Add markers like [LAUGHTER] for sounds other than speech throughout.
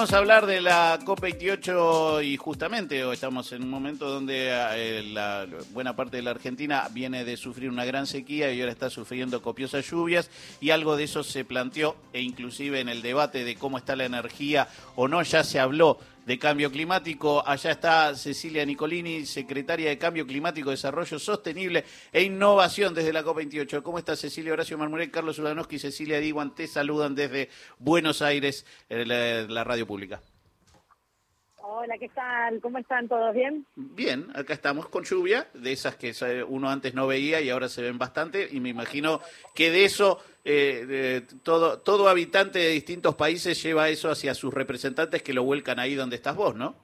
Vamos a hablar de la COP28 y justamente estamos en un momento donde eh, la buena parte de la Argentina viene de sufrir una gran sequía y ahora está sufriendo copiosas lluvias y algo de eso se planteó e inclusive en el debate de cómo está la energía o no ya se habló de Cambio Climático. Allá está Cecilia Nicolini, secretaria de Cambio Climático, Desarrollo Sostenible e Innovación desde la COP28. ¿Cómo está Cecilia Horacio Marmuré, Carlos Ulanowski y Cecilia Diguan? Te saludan desde Buenos Aires, la, la radio pública. Hola, ¿qué tal? ¿Cómo están? ¿Todos bien? Bien, acá estamos con lluvia, de esas que uno antes no veía y ahora se ven bastante, y me imagino que de eso eh, todo, todo habitante de distintos países lleva eso hacia sus representantes que lo vuelcan ahí donde estás vos, ¿no?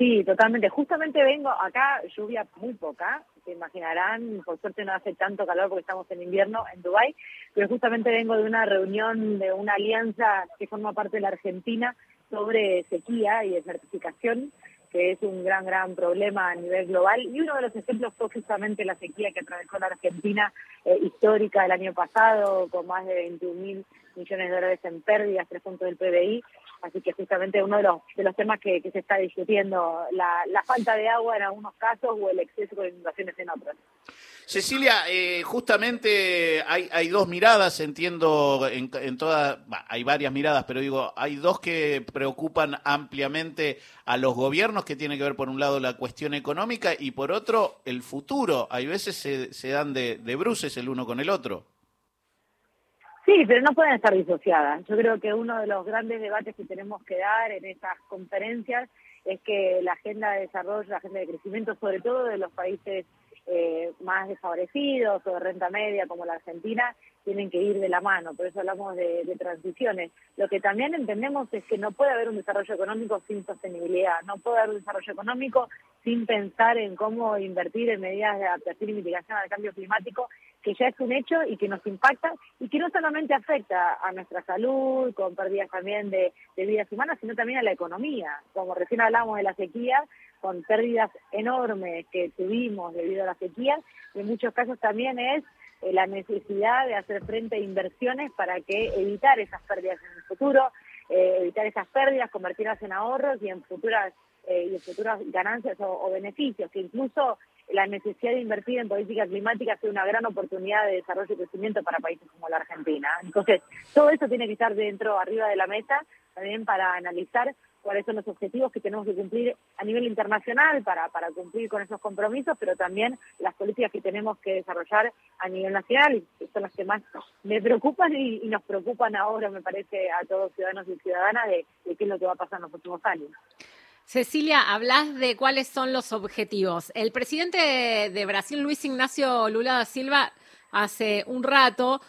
Sí, totalmente. Justamente vengo acá, lluvia muy poca, se imaginarán, por suerte no hace tanto calor porque estamos en invierno en Dubái, pero justamente vengo de una reunión de una alianza que forma parte de la Argentina sobre sequía y desertificación, que es un gran, gran problema a nivel global. Y uno de los ejemplos fue justamente la sequía que atravesó la Argentina eh, histórica el año pasado, con más de 21 mil millones de dólares en pérdidas, tres puntos del PBI. Así que justamente uno de los, de los temas que, se está discutiendo, la, la falta de agua en algunos casos o el exceso de inundaciones en otros. Cecilia, eh, justamente hay, hay, dos miradas, entiendo, en, en todas, hay varias miradas, pero digo, hay dos que preocupan ampliamente a los gobiernos, que tiene que ver por un lado la cuestión económica y por otro el futuro. Hay veces se, se dan de, de bruces el uno con el otro. Sí, pero no pueden estar disociadas. Yo creo que uno de los grandes debates que tenemos que dar en estas conferencias es que la agenda de desarrollo, la agenda de crecimiento, sobre todo de los países eh, más desfavorecidos o de renta media como la Argentina tienen que ir de la mano, por eso hablamos de, transiciones. Lo que también entendemos es que no puede haber un desarrollo económico sin sostenibilidad, no puede haber un desarrollo económico sin pensar en cómo invertir en medidas de adaptación y mitigación al cambio climático, que ya es un hecho y que nos impacta y que no solamente afecta a nuestra salud, con pérdidas también de, de vidas humanas, sino también a la economía. Como recién hablamos de la sequía, con pérdidas enormes que tuvimos debido a la sequía, en muchos casos también es eh, la necesidad de hacer frente a inversiones para que evitar esas pérdidas en el futuro, eh, evitar esas pérdidas, convertirlas en ahorros y en futuras eh, y en futuras ganancias o, beneficios, que incluso la necesidad de invertir en política climática sea una gran oportunidad de desarrollo y crecimiento para países como la Argentina. Entonces, todo eso tiene que estar dentro, arriba de la mesa, también para analizar cuáles son los objetivos que tenemos que cumplir a nivel internacional para, para cumplir con esos compromisos, pero también las políticas que tenemos que desarrollar a nivel nacional, y son las que más me preocupan y, nos preocupan ahora, me parece, a todos ciudadanos y ciudadanas de, de qué es lo que va a pasar en los próximos años. Cecilia, hablas de cuáles son los objetivos. El presidente de Brasil, Luis Ignacio Lula da Silva, hace un rato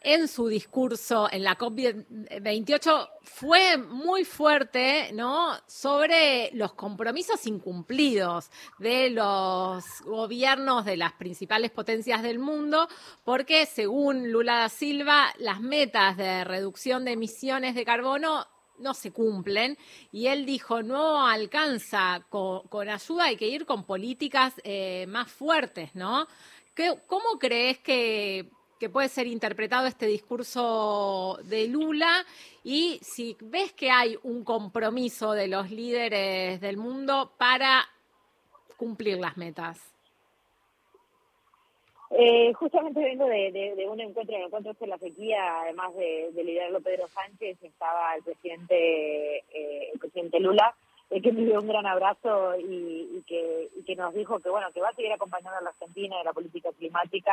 en su discurso en la COP28 fue muy fuerte, ¿no? Sobre los compromisos incumplidos de los gobiernos de las principales potencias del mundo, porque según Lula da Silva, las metas de reducción de emisiones de carbono no se cumplen y él dijo no alcanza con, ayuda, hay que ir con políticas eh, más fuertes, ¿no? ¿Cómo crees que que puede ser interpretado este discurso de Lula y si ves que hay un compromiso de los líderes del mundo para cumplir las metas. Eh, justamente vengo de, un encuentro, el encuentro de la sequía, además de, liderarlo Pedro Sánchez, estaba el presidente, eh, el presidente Lula, eh, que me dio un gran abrazo y, que, que nos dijo que bueno que va a seguir acompañando a la Argentina en la política climática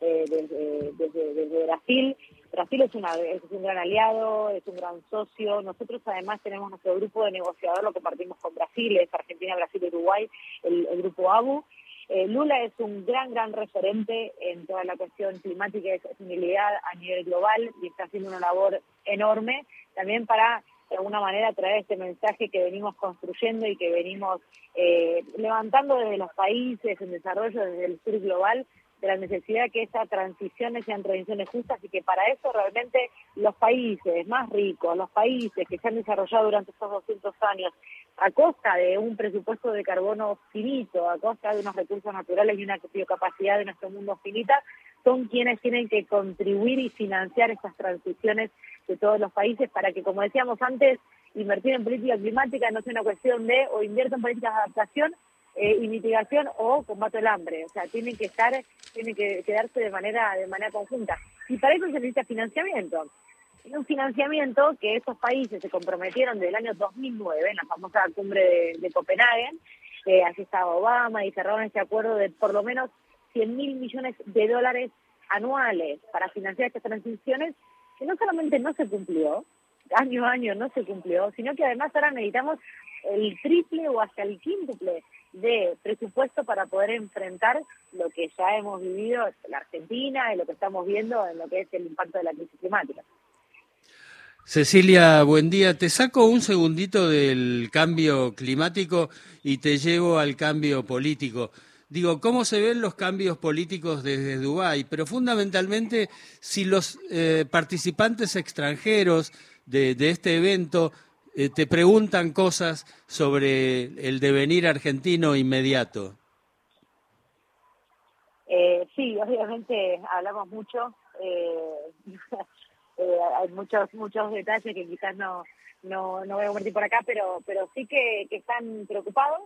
eh, desde, Brasil. Brasil es, una, es un gran aliado, es un gran socio. Nosotros además tenemos nuestro grupo de negociador, lo compartimos con Brasil, es Argentina, Brasil, Uruguay, el, grupo ABU. Eh, Lula es un gran, gran referente en toda la cuestión climática y de sostenibilidad a nivel global y está haciendo una labor enorme también para de alguna manera traer este mensaje que venimos construyendo y que venimos eh, levantando desde los países en desarrollo, desde el sur global, de la necesidad de que esas transiciones sean transiciones justas y que para eso realmente los países más ricos, los países que se han desarrollado durante estos 200 años a costa de un presupuesto de carbono finito, a costa de unos recursos naturales y una biocapacidad de nuestro mundo finita, son quienes tienen que contribuir y financiar estas transiciones de todos los países para que, como decíamos antes, invertir en política climática no sea una cuestión de o invierto en políticas de adaptación eh, y mitigación o combate el hambre. O sea, tienen que estar, tienen que quedarse de manera, de manera conjunta. Y para eso se necesita financiamiento. Y un financiamiento que esos países se comprometieron desde el año 2009, en la famosa cumbre de, Copenhague, eh, así estaba Obama y cerraron este acuerdo de por lo menos 100 mil millones de dólares anuales para financiar estas transiciones, que no solamente no se cumplió, año a año no se cumplió, sino que además ahora necesitamos el triple o hasta el quíntuple de presupuesto para poder enfrentar lo que ya hemos vivido en la Argentina y lo que estamos viendo en lo que es el impacto de la crisis climática. Cecilia, buen día. Te saco un segundito del cambio climático y te llevo al cambio político. Digo, ¿cómo se ven los cambios políticos desde Dubái? Pero fundamentalmente, si los eh, participantes extranjeros de, este evento eh, te preguntan cosas sobre el devenir argentino inmediato. Eh, sí, obviamente hablamos mucho. [LAUGHS] hay muchos muchos detalles que quizás no no, no voy a convertir por acá, pero pero sí que están preocupados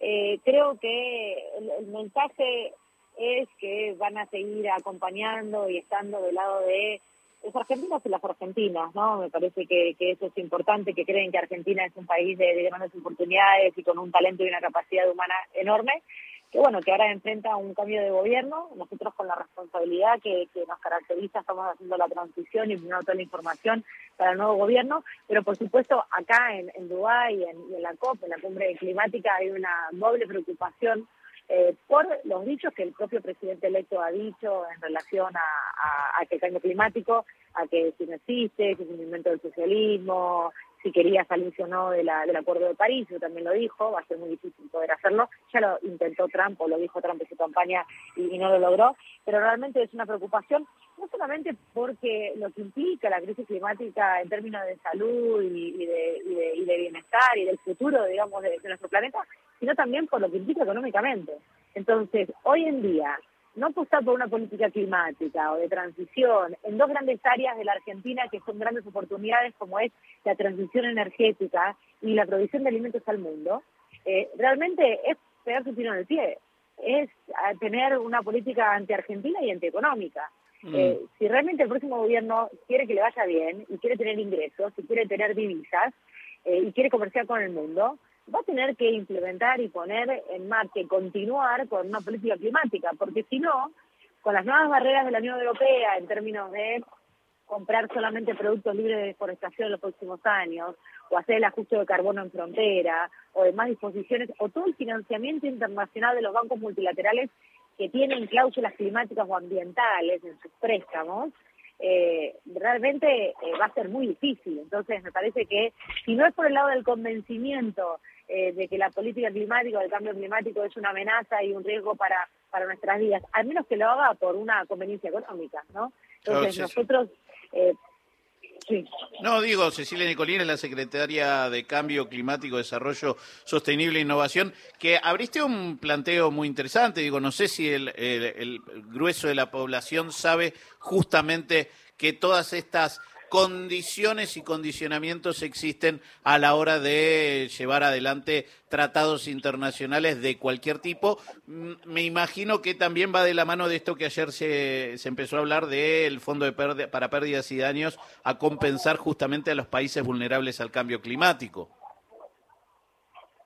eh, creo que el, mensaje es que van a seguir acompañando y estando del lado de los argentinos y las argentinas, ¿no? Me parece que, eso es importante, que creen que Argentina es un país de grandes oportunidades y con un talento y una capacidad humana enorme que bueno, que ahora enfrenta un cambio de gobierno, nosotros con la responsabilidad que, nos caracteriza estamos haciendo la transición y brindando toda la información para el nuevo gobierno, pero por supuesto acá en, en Dubái y en, la COP, en la cumbre climática, hay una doble preocupación eh, por los dichos que el propio presidente electo ha dicho en relación a, que el cambio climático, a que si no existe, que es un invento del socialismo, si quería salirse o no de la, del Acuerdo de París, yo también lo dijo, va a ser muy difícil poder hacerlo, ya lo intentó Trump o lo dijo Trump en su campaña y, no lo logró, pero realmente es una preocupación, no solamente porque lo que implica la crisis climática en términos de salud y, de, y de, bienestar y del futuro, digamos, de nuestro planeta, sino también por lo que implica económicamente. Entonces, hoy en día, no apostar por una política climática o de transición en dos grandes áreas de la Argentina que son grandes oportunidades como es la transición energética y la provisión de alimentos al mundo, eh, realmente es pegarse un tiro en el pie, es tener una política anti-argentina y anti-económica. Mm. Eh, si realmente el próximo gobierno quiere que le vaya bien y quiere tener ingresos y quiere tener divisas eh, y quiere comerciar con el mundo, va a tener que implementar y poner en marcha y continuar con una política climática, porque si no, con las nuevas barreras de la Unión Europea en términos de comprar solamente productos libres de deforestación en los próximos años, o hacer el ajuste de carbono en frontera, o demás disposiciones, o todo el financiamiento internacional de los bancos multilaterales que tienen cláusulas climáticas o ambientales en sus préstamos, eh, realmente eh, va a ser muy difícil. Entonces, me parece que si no es por el lado del convencimiento eh, de que la política climática o el cambio climático es una amenaza y un riesgo para, para nuestras vidas, al menos que lo haga por una conveniencia económica, ¿no? Entonces nosotros... Eh, sí. No, digo, Cecilia Nicolín es la secretaria de Cambio Climático, Desarrollo Sostenible e Innovación, que abriste un planteo muy interesante. Digo, no sé si el, el grueso de la población sabe justamente que todas estas condiciones y condicionamientos existen a la hora de llevar adelante tratados internacionales de cualquier tipo. Me imagino que también va de la mano de esto que ayer se, se empezó a hablar del Fondo de para Pérdidas y Daños a compensar justamente a los países vulnerables al cambio climático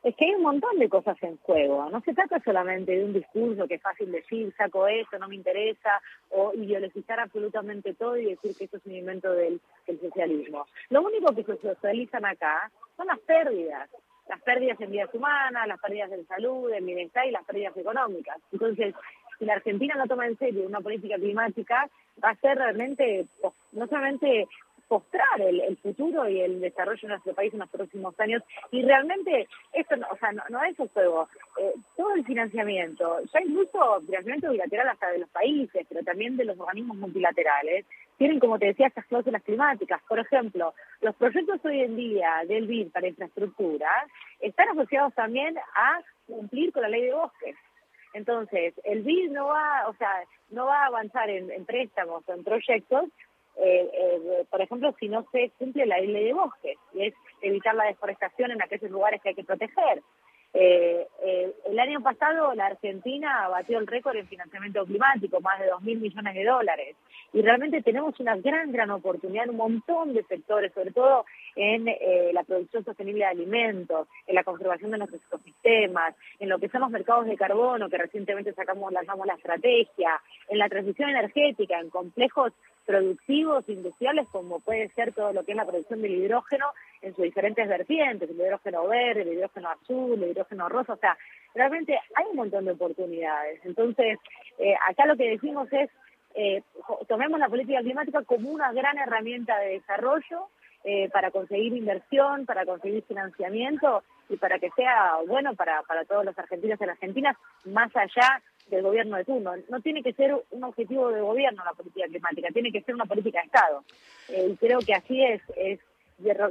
es que hay un montón de cosas en juego. No se trata solamente de un discurso que es fácil decir, saco esto, no me interesa, o ideologizar absolutamente todo y decir que esto es un invento del, socialismo. Lo único que se socializan acá son las pérdidas. Las pérdidas en vidas humanas, las pérdidas en salud, en bienestar y las pérdidas económicas. Entonces, si la Argentina no toma en serio una política climática, va a ser realmente, no solamente postrar el, futuro y el desarrollo de nuestro país en los próximos años. Y realmente esto no, o sea, no, es un juego. Eh, todo el financiamiento, ya incluso financiamiento bilateral hasta de los países, pero también de los organismos multilaterales, tienen, como te decía, estas cláusulas climáticas. Por ejemplo, los proyectos hoy en día del BID para infraestructura están asociados también a cumplir con la ley de bosques. Entonces, el BID no va, o sea, no va a avanzar en, préstamos o en proyectos, eh, eh, por ejemplo, si no se cumple la ley de bosques, y es evitar la deforestación en aquellos lugares que hay que proteger. Eh, el año pasado la Argentina batió el récord en financiamiento climático, más de 2.000 millones de dólares. Y realmente tenemos una gran, gran oportunidad en un montón de sectores, sobre todo en eh, la producción sostenible de alimentos, en la conservación de nuestros ecosistemas, en lo que son los mercados de carbono, que recientemente sacamos, lanzamos la estrategia, en la transición energética, en complejos productivos, industriales, como puede ser todo lo que es la producción del hidrógeno en sus diferentes vertientes, el hidrógeno verde, el hidrógeno azul, el hidrógeno rosa, o sea, realmente hay un montón de oportunidades. Entonces, eh, acá lo que decimos es, eh, tomemos la política climática como una gran herramienta de desarrollo, eh, para conseguir inversión, para conseguir financiamiento y para que sea bueno para, para todos los argentinos y las argentinas, más allá del gobierno de turno. No tiene que ser un objetivo de gobierno la política climática, tiene que ser una política de Estado. Eh, y creo que así es, es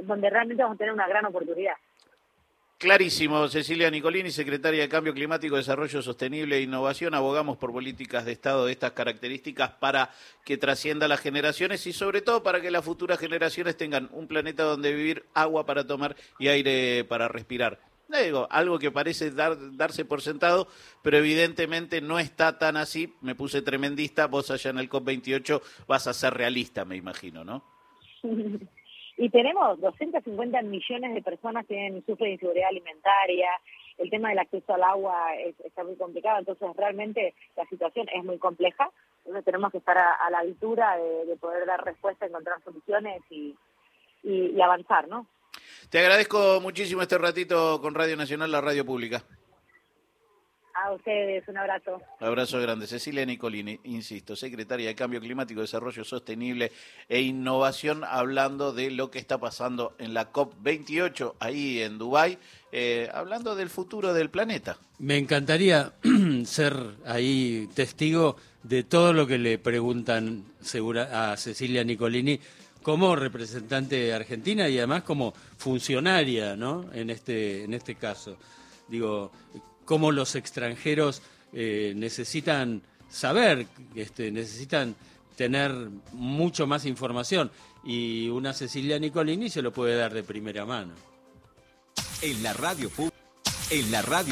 donde realmente vamos a tener una gran oportunidad. Clarísimo, Cecilia Nicolini, secretaria de Cambio Climático, Desarrollo Sostenible e Innovación. Abogamos por políticas de Estado de estas características para que trascienda las generaciones y sobre todo para que las futuras generaciones tengan un planeta donde vivir, agua para tomar y aire para respirar. Digo, algo que parece darse por sentado, pero evidentemente no está tan así. Me puse tremendista, vos allá en el COP28 vas a ser realista, me imagino, ¿no? [LAUGHS] Y tenemos 250 millones de personas que sufren inseguridad alimentaria, el tema del acceso al agua está muy complicado, entonces realmente la situación es muy compleja, entonces tenemos que estar a, la altura de, poder dar respuesta, encontrar soluciones y avanzar, ¿no? Te agradezco muchísimo este ratito con Radio Nacional, la radio pública. A ustedes, un abrazo. Abrazo grande. Cecilia Nicolini, insisto, secretaria de Cambio Climático, Desarrollo Sostenible e Innovación, hablando de lo que está pasando en la COP28 ahí en Dubái, eh, hablando del futuro del planeta. Me encantaría [CLEARS THROAT] ser ahí testigo de todo lo que le preguntan a Cecilia Nicolini como representante de Argentina y además como funcionaria, ¿no? En este, en este caso. Digo, cómo los extranjeros eh, necesitan saber, este, necesitan tener mucho más información y una Cecilia Nicolini se lo puede dar de primera mano. En la radio en la radio